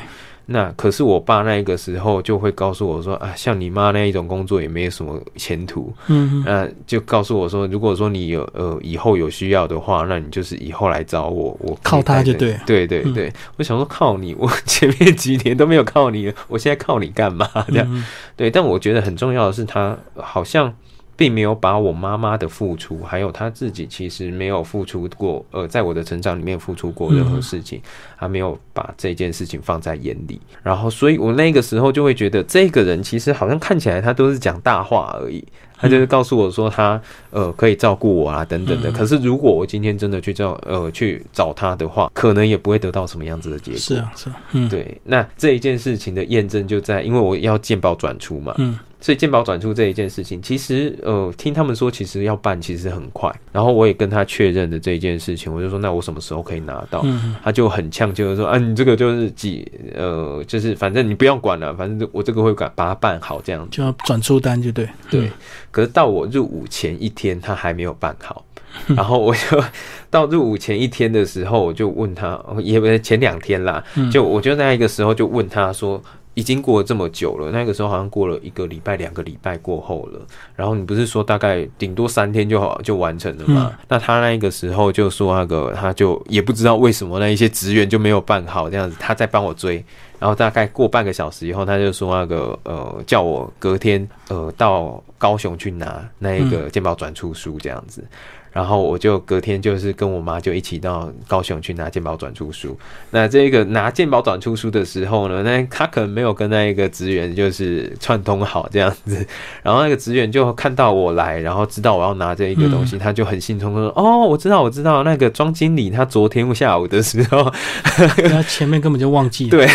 那可是我爸那个时候就会告诉我说啊，像你妈那一种工作也没有什么前途，嗯，那就告诉我说，如果说你有呃以后有需要的话，那你就是以后来找我，我靠他就对，对对对，我想说靠你，我 前面几年都没有靠你，我现在靠你干嘛？这样，对，但我觉得很重要的是，他好像。并没有把我妈妈的付出，还有他自己其实没有付出过，呃，在我的成长里面付出过任何事情，他没有把这件事情放在眼里。然后，所以我那个时候就会觉得，这个人其实好像看起来他都是讲大话而已，他就是告诉我说他呃可以照顾我啊等等的。可是如果我今天真的去找呃去找他的话，可能也不会得到什么样子的结果。是啊，是啊，嗯，对。那这一件事情的验证就在，因为我要见报转出嘛，嗯。所以鉴宝转出这一件事情，其实呃，听他们说，其实要办，其实很快。然后我也跟他确认的这一件事情，我就说，那我什么时候可以拿到？他就很呛，就是说，啊，你这个就是几呃，就是反正你不用管了，反正我这个会把把它办好，这样就要转出单就对。对。可是到我入伍前一天，他还没有办好。然后我就到入伍前一天的时候，我就问他，也不前两天啦，就我就那一个时候就问他说。已经过了这么久了，那个时候好像过了一个礼拜、两个礼拜过后了。然后你不是说大概顶多三天就好就完成了吗？那他那个时候就说那个他就也不知道为什么那一些职员就没有办好这样子，他在帮我追。然后大概过半个小时以后，他就说那个呃叫我隔天呃到高雄去拿那一个健保转出书这样子。然后我就隔天就是跟我妈就一起到高雄去拿鉴宝转出书。那这个拿鉴宝转出书的时候呢，那他可能没有跟那一个职员就是串通好这样子。然后那个职员就看到我来，然后知道我要拿这一个东西，他就很兴冲冲说：“哦，我知道，我知道，那个庄经理他昨天下午的时候，他前面根本就忘记。”对，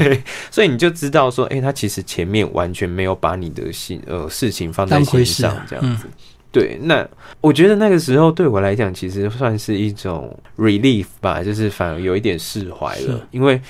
所以你就知道说，哎，他其实前面完全没有把你的心呃事情放在心上这样子。对，那我觉得那个时候对我来讲，其实算是一种 relief 吧，就是反而有一点释怀了，因为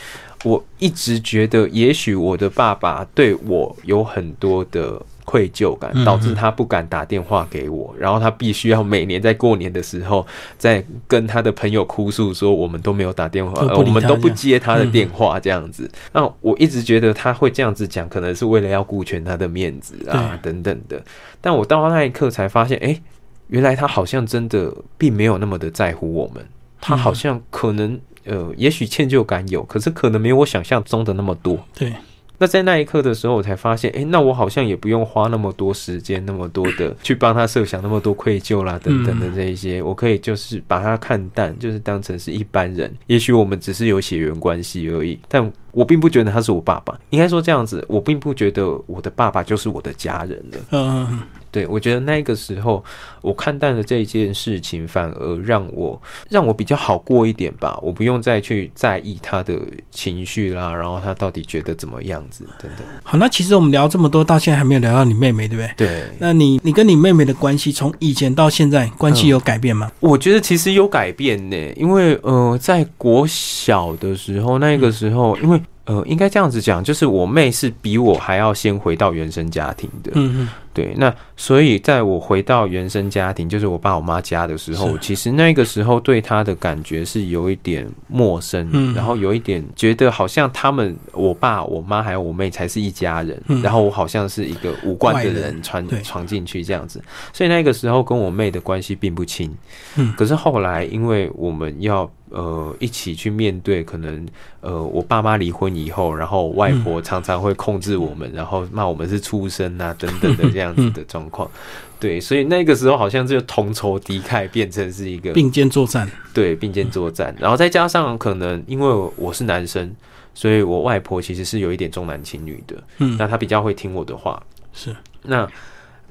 我一直觉得，也许我的爸爸对我有很多的。愧疚感导致他不敢打电话给我，然后他必须要每年在过年的时候，在跟他的朋友哭诉说我们都没有打电话，我们都不接他的电话这样子。那我一直觉得他会这样子讲，可能是为了要顾全他的面子啊等等的。但我到那一刻才发现，哎，原来他好像真的并没有那么的在乎我们，他好像可能呃，也许歉疚感有，可是可能没有我想象中的那么多。对。那在那一刻的时候，我才发现，哎，那我好像也不用花那么多时间，那么多的去帮他设想那么多愧疚啦等等的这一些，我可以就是把他看淡，就是当成是一般人。也许我们只是有血缘关系而已，但我并不觉得他是我爸爸。应该说这样子，我并不觉得我的爸爸就是我的家人了。嗯。对，我觉得那个时候我看淡了这件事情，反而让我让我比较好过一点吧。我不用再去在意他的情绪啦，然后他到底觉得怎么样子等等。好，那其实我们聊这么多，到现在还没有聊到你妹妹，对不对？对。那你你跟你妹妹的关系，从以前到现在，关系有改变吗？我觉得其实有改变呢，因为呃，在国小的时候，那个时候，因为。呃，应该这样子讲，就是我妹是比我还要先回到原生家庭的。嗯嗯，对。那所以在我回到原生家庭，就是我爸我妈家的时候，其实那个时候对她的感觉是有一点陌生，然后有一点觉得好像他们我爸我妈还有我妹才是一家人，然后我好像是一个无关的人闯闯进去这样子。所以那个时候跟我妹的关系并不亲。嗯，可是后来因为我们要。呃，一起去面对可能，呃，我爸妈离婚以后，然后外婆常常会控制我们，然后骂我们是畜生啊等等的这样子的状况。对，所以那个时候好像就同仇敌忾，变成是一个并肩作战。对，并肩作战。然后再加上可能因为我是男生，所以我外婆其实是有一点重男轻女的。嗯，那她比较会听我的话。是，那。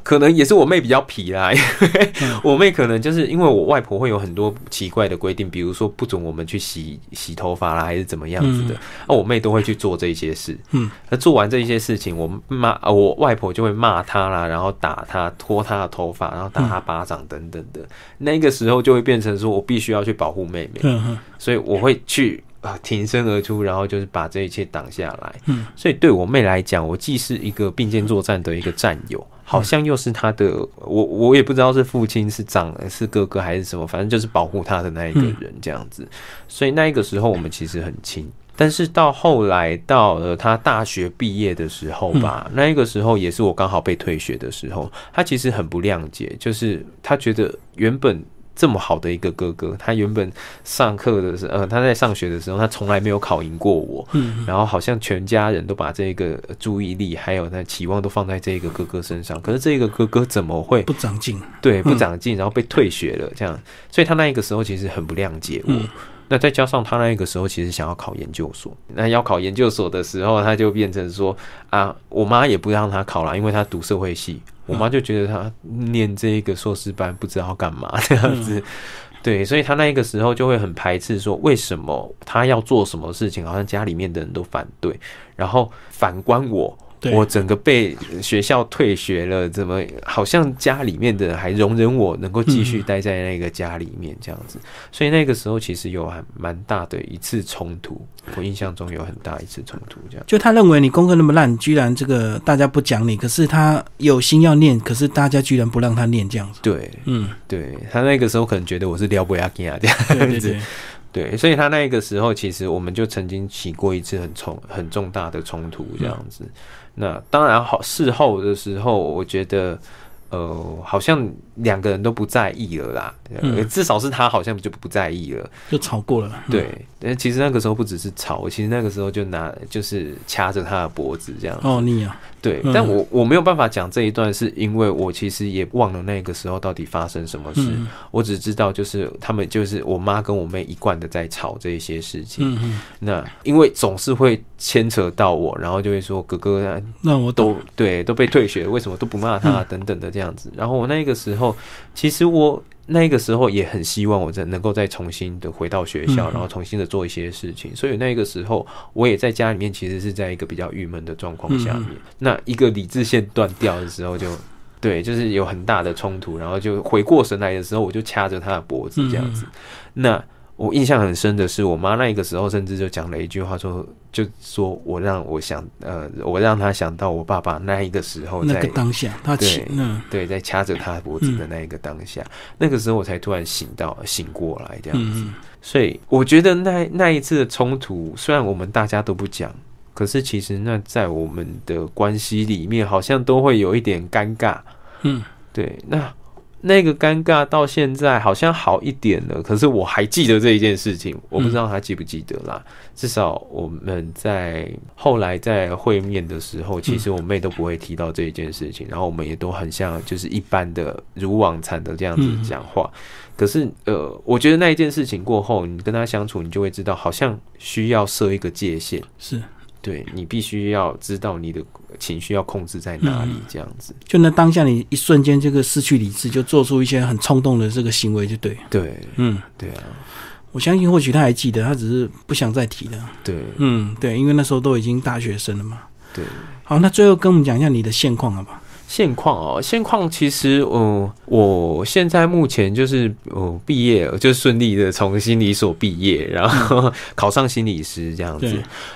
可能也是我妹比较皮啦，因为我妹可能就是因为我外婆会有很多奇怪的规定，比如说不准我们去洗洗头发啦，还是怎么样子的，那我妹都会去做这些事。嗯，那做完这些事情，我骂我外婆就会骂她啦，然后打她，拖她的头发，然后打她巴掌等等的。那个时候就会变成说我必须要去保护妹妹，所以我会去。啊，挺身而出，然后就是把这一切挡下来。嗯，所以对我妹来讲，我既是一个并肩作战的一个战友，好像又是她的，我我也不知道是父亲是长是哥哥还是什么，反正就是保护她的那一个人这样子。所以那一个时候我们其实很亲，但是到后来到了他大学毕业的时候吧，那一个时候也是我刚好被退学的时候，他其实很不谅解，就是他觉得原本。这么好的一个哥哥，他原本上课的时候，呃，他在上学的时候，他从来没有考赢过我。嗯，然后好像全家人都把这个注意力还有那期望都放在这个哥哥身上。可是这个哥哥怎么会不长进？对，不长进，然后被退学了，这样。所以他那一个时候其实很不谅解我。那再加上他那个时候其实想要考研究所，那要考研究所的时候，他就变成说啊，我妈也不让他考了，因为他读社会系。我妈就觉得他念这一个硕士班不知道干嘛 这样子，对，所以他那一个时候就会很排斥，说为什么他要做什么事情，好像家里面的人都反对，然后反观我。我整个被学校退学了，怎么好像家里面的人还容忍我能够继续待在那个家里面这样子？所以那个时候其实有很蛮大的一次冲突，我印象中有很大一次冲突，这样。就他认为你功课那么烂，居然这个大家不讲你，可是他有心要念，可是大家居然不让他念这样子。对，嗯，对他那个时候可能觉得我是撩不压根啊这样子。对，所以他那个时候其实我们就曾经起过一次很冲很重大的冲突这样子。那当然好，事后的时候，我觉得。呃，好像两个人都不在意了啦，至少是他好像就不在意了，就吵过了。对，但其实那个时候不只是吵，其实那个时候就拿就是掐着他的脖子这样。哦，你啊。对，但我我没有办法讲这一段，是因为我其实也忘了那个时候到底发生什么事。我只知道就是他们就是我妈跟我妹一贯的在吵这一些事情。那因为总是会牵扯到我，然后就会说哥哥，那我都对都被退学，为什么都不骂他等等的这样子。然后我那个时候其实我。那个时候也很希望我再能够再重新的回到学校，然后重新的做一些事情。所以那个时候我也在家里面，其实是在一个比较郁闷的状况下面。那一个理智线断掉的时候，就对，就是有很大的冲突。然后就回过神来的时候，我就掐着他的脖子这样子。那。我印象很深的是，我妈那个时候甚至就讲了一句话，说就说我让我想，呃，我让他想到我爸爸那一个时候，那个当下，他对，对，在掐着他脖子的那一个当下，那个时候我才突然醒到，醒过来这样子。所以我觉得那那一次的冲突，虽然我们大家都不讲，可是其实那在我们的关系里面，好像都会有一点尴尬。嗯，对，那。那个尴尬到现在好像好一点了，可是我还记得这一件事情，我不知道他记不记得啦。至少我们在后来在会面的时候，其实我妹都不会提到这一件事情，然后我们也都很像就是一般的如往常的这样子讲话。可是呃，我觉得那一件事情过后，你跟他相处，你就会知道，好像需要设一个界限。是。对你必须要知道你的情绪要控制在哪里，这样子。就那当下，你一瞬间这个失去理智，就做出一些很冲动的这个行为，就对。对，嗯，对啊。我相信或许他还记得，他只是不想再提了。对，嗯，对，因为那时候都已经大学生了嘛。对。好，那最后跟我们讲一下你的现况好不好？现况哦，现况其实，嗯，我现在目前就是，哦，毕业就顺利的从心理所毕业，然后 考上心理师这样子。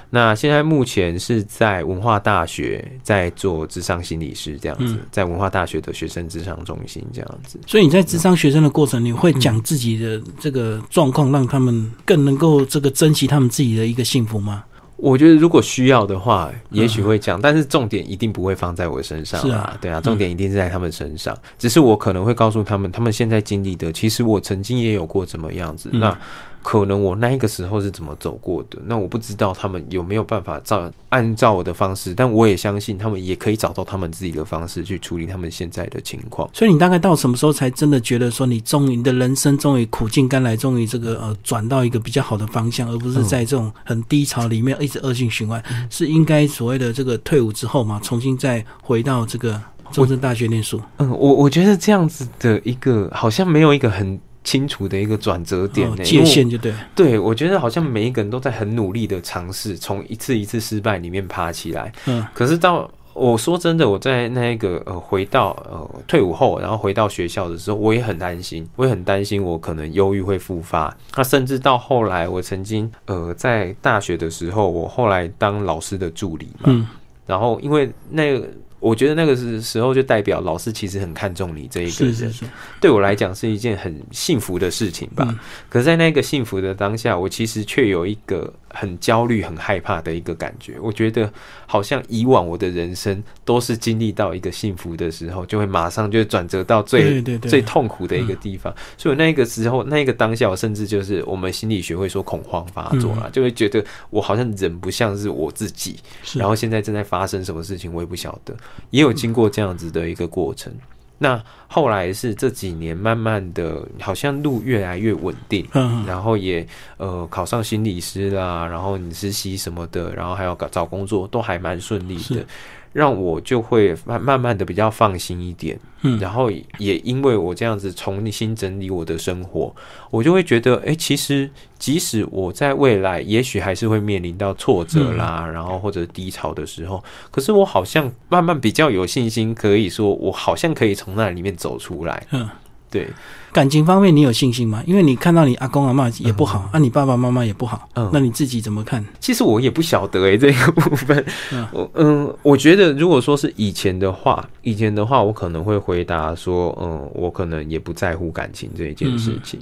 那现在目前是在文化大学在做智商心理师这样子，在文化大学的学生智商中心这样子。所以你在智商学生的过程，你会讲自己的这个状况，让他们更能够这个珍惜他们自己的一个幸福吗？我觉得如果需要的话，也许会讲，但是重点一定不会放在我身上啊。对啊，重点一定是在他们身上。只是我可能会告诉他们，他们现在经历的，其实我曾经也有过怎么样子。那。可能我那一个时候是怎么走过的？那我不知道他们有没有办法照按照我的方式，但我也相信他们也可以找到他们自己的方式去处理他们现在的情况。所以你大概到什么时候才真的觉得说你终于你的人生终于苦尽甘来，终于这个呃转到一个比较好的方向，而不是在这种很低潮里面一直恶性循环？是应该所谓的这个退伍之后嘛，重新再回到这个中正大学念书？嗯，我我觉得这样子的一个好像没有一个很。清楚的一个转折点，界限就对。对，我觉得好像每一个人都在很努力的尝试，从一次一次失败里面爬起来。嗯，可是到我说真的，我在那个呃回到呃退伍后，然后回到学校的时候，我也很担心，我也很担心我可能忧郁会复发。那甚至到后来，我曾经呃在大学的时候，我后来当老师的助理嘛。嗯，然后因为那个。我觉得那个是时候，就代表老师其实很看重你这一个人。对我来讲是一件很幸福的事情吧。可是，在那个幸福的当下，我其实却有一个。很焦虑、很害怕的一个感觉。我觉得好像以往我的人生都是经历到一个幸福的时候，就会马上就转折到最最痛苦的一个地方。所以那个时候、那个当下，我甚至就是我们心理学会说恐慌发作了，就会觉得我好像人不像是我自己。然后现在正在发生什么事情，我也不晓得。也有经过这样子的一个过程。那后来是这几年慢慢的，好像路越来越稳定，然后也呃考上心理师啦，然后你实习什么的，然后还要搞找工作，都还蛮顺利的。让我就会慢慢慢的比较放心一点，嗯，然后也因为我这样子重新整理我的生活，我就会觉得，哎，其实即使我在未来也许还是会面临到挫折啦，然后或者低潮的时候，可是我好像慢慢比较有信心，可以说我好像可以从那里面走出来，嗯。对感情方面，你有信心吗？因为你看到你阿公阿妈也不好，啊，你爸爸妈妈也不好，嗯，那你自己怎么看？其实我也不晓得诶，这个部分，我嗯，我觉得如果说是以前的话，以前的话，我可能会回答说，嗯，我可能也不在乎感情这一件事情。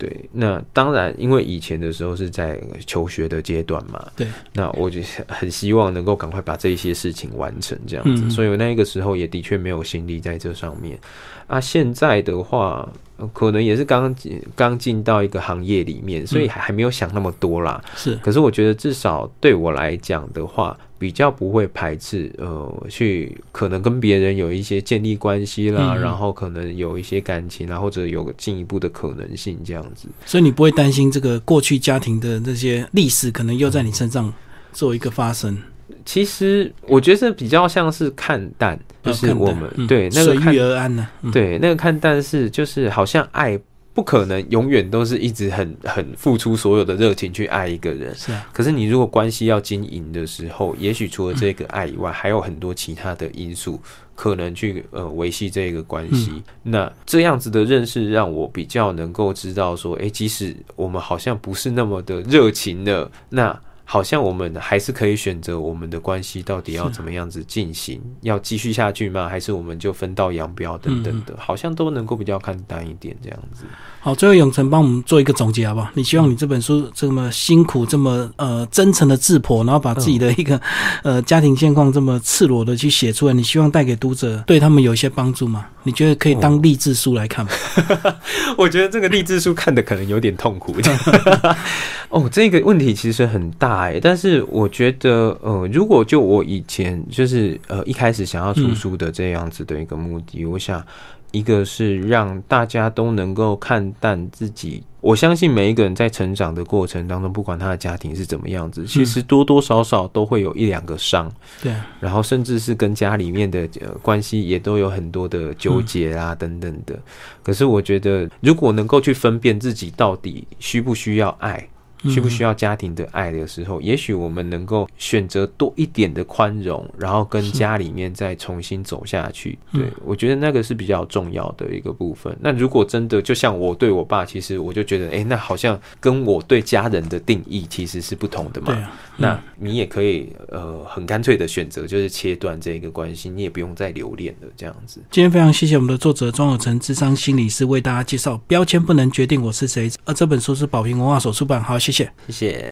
对，那当然，因为以前的时候是在求学的阶段嘛，对，那我就很希望能够赶快把这一些事情完成，这样子，嗯所以我那个时候也的确没有心力在这上面。啊，现在的话，呃可能也是刚进刚进到一个行业里面，所以还还没有想那么多啦。是可是我觉得至少对我来讲的话，比较不会排斥呃，去可能跟别人有一些建立关系啦，嗯然后可能有一些感情啦，或者有进一步的可能性这样子。所以你不会担心这个过去家庭的这些历史可能又在你身上做一个发生，其实我觉得这比较像是看淡，就是我们、对那个看随遇而安呢、嗯，对那个看淡是就是好像爱不可能永远都是一直很很付出所有的热情去爱一个人。是啊，可是你如果关系要经营的时候，也许除了这个爱以外，还有很多其他的因素可能去呃维系这个关系。那这样子的认识让我比较能够知道说，诶，即使我们好像不是那么的热情了，那。好像我们还是可以选择我们的关系到底要怎么样子进行，要继续下去吗？还是我们就分道扬镳等等的，好像都能够比较看淡一点这样子。好，最后永成帮我们做一个总结好不好？你希望你这本书这么辛苦、这么呃真诚的质朴，然后把自己的一个、呃家庭现况这么赤裸的去写出来，你希望带给读者对他们有一些帮助吗？你觉得可以当励志书来看吗？我觉得这个励志书看的可能有点痛苦。哦，这个问题其实很大哎，但是我觉得，呃，如果就我以前就是呃一开始想要出书的这样子的一个目的，我想一个是让大家都能够看淡自己。我相信每一个人在成长的过程当中，不管他的家庭是怎么样子，其实多多少少都会有一两个伤。对啊，然后甚至是跟家里面的呃关系也都有很多的纠结啊、等等的。可是我觉得，如果能够去分辨自己到底需不需要爱。需不需要家庭的爱的时候，也许我们能够选择多一点的宽容，然后跟家里面再重新走下去。对我觉得那个是比较重要的一个部分。那如果真的就像我对我爸，其实我就觉得，哎，那好像跟我对家人的定义其实是不同的嘛。对啊，那你也可以呃很干脆的选择，就是切断这一个关系，你也不用再留恋了，这样子。今天非常谢谢我们的作者庄有成智商心理师为大家介绍《标签不能决定我是谁》，而这本书是宝瓶文化所出版。好，谢谢。谢谢。